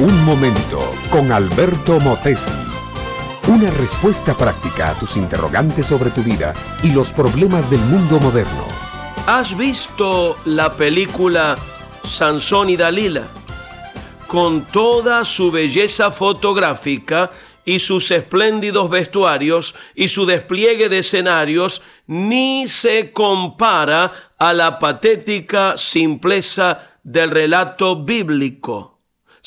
Un momento con Alberto Motesi. Una respuesta práctica a tus interrogantes sobre tu vida y los problemas del mundo moderno. ¿Has visto la película Sansón y Dalila? Con toda su belleza fotográfica y sus espléndidos vestuarios y su despliegue de escenarios, ni se compara a la patética simpleza del relato bíblico.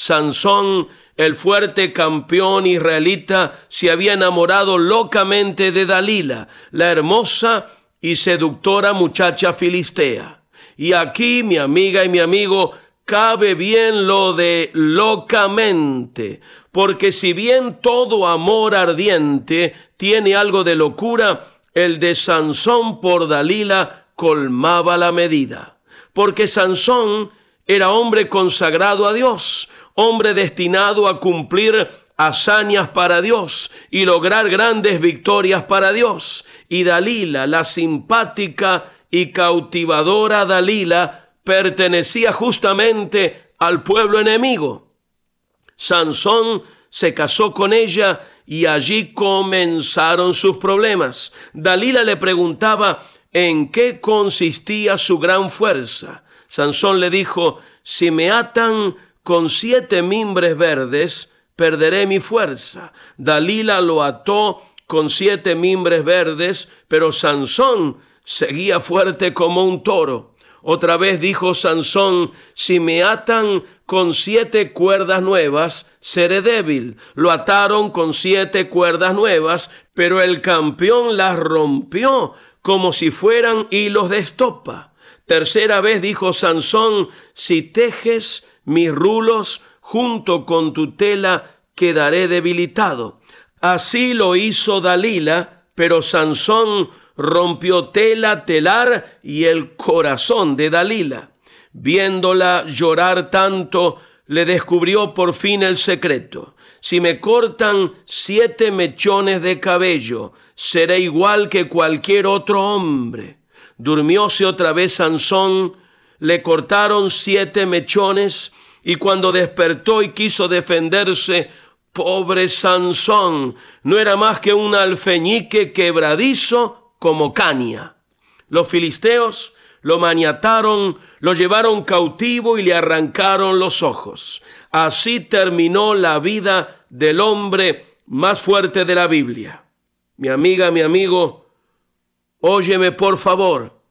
Sansón el fuerte campeón israelita se había enamorado locamente de Dalila, la hermosa y seductora muchacha filistea. Y aquí, mi amiga y mi amigo, cabe bien lo de locamente, porque si bien todo amor ardiente tiene algo de locura, el de Sansón por Dalila colmaba la medida, porque Sansón era hombre consagrado a Dios, hombre destinado a cumplir hazañas para Dios y lograr grandes victorias para Dios. Y Dalila, la simpática y cautivadora Dalila, pertenecía justamente al pueblo enemigo. Sansón se casó con ella y allí comenzaron sus problemas. Dalila le preguntaba en qué consistía su gran fuerza. Sansón le dijo, si me atan con siete mimbres verdes perderé mi fuerza. Dalila lo ató con siete mimbres verdes, pero Sansón seguía fuerte como un toro. Otra vez dijo Sansón, si me atan con siete cuerdas nuevas, seré débil. Lo ataron con siete cuerdas nuevas, pero el campeón las rompió como si fueran hilos de estopa. Tercera vez dijo Sansón, si tejes mis rulos junto con tu tela quedaré debilitado. Así lo hizo Dalila, pero Sansón rompió tela, telar y el corazón de Dalila. Viéndola llorar tanto, le descubrió por fin el secreto. Si me cortan siete mechones de cabello, seré igual que cualquier otro hombre. Durmióse otra vez Sansón le cortaron siete mechones y cuando despertó y quiso defenderse, pobre Sansón, no era más que un alfeñique quebradizo como caña. Los filisteos lo maniataron, lo llevaron cautivo y le arrancaron los ojos. Así terminó la vida del hombre más fuerte de la Biblia. Mi amiga, mi amigo, óyeme por favor.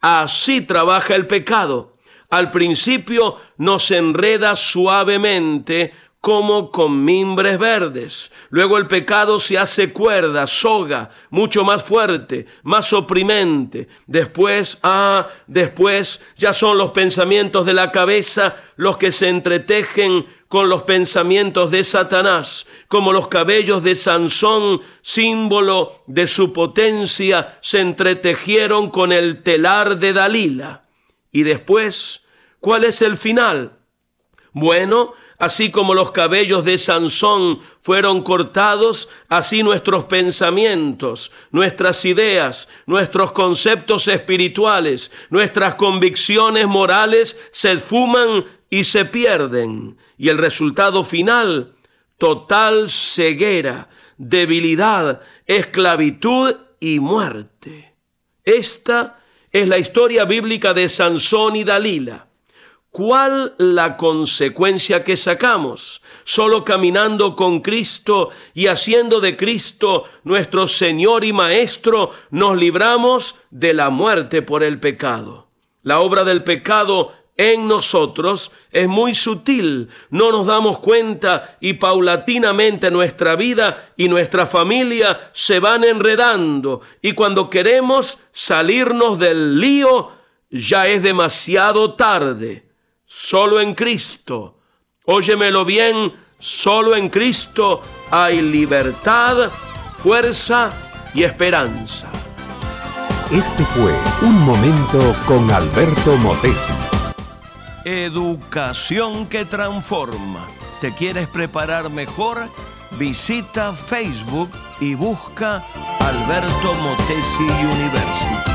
Así trabaja el pecado. Al principio nos enreda suavemente como con mimbres verdes. Luego el pecado se hace cuerda, soga, mucho más fuerte, más oprimente. Después, ah, después ya son los pensamientos de la cabeza los que se entretejen con los pensamientos de Satanás, como los cabellos de Sansón, símbolo de su potencia, se entretejieron con el telar de Dalila. Y después, ¿cuál es el final? Bueno, así como los cabellos de Sansón fueron cortados, así nuestros pensamientos, nuestras ideas, nuestros conceptos espirituales, nuestras convicciones morales se esfuman y se pierden. Y el resultado final, total ceguera, debilidad, esclavitud y muerte. Esta es la historia bíblica de Sansón y Dalila. ¿Cuál la consecuencia que sacamos? Solo caminando con Cristo y haciendo de Cristo nuestro Señor y Maestro, nos libramos de la muerte por el pecado. La obra del pecado en nosotros es muy sutil, no nos damos cuenta y paulatinamente nuestra vida y nuestra familia se van enredando y cuando queremos salirnos del lío ya es demasiado tarde solo en Cristo. Óyemelo bien, solo en Cristo hay libertad, fuerza y esperanza. Este fue Un Momento con Alberto Motesi. Educación que transforma. ¿Te quieres preparar mejor? Visita Facebook y busca Alberto Motesi University.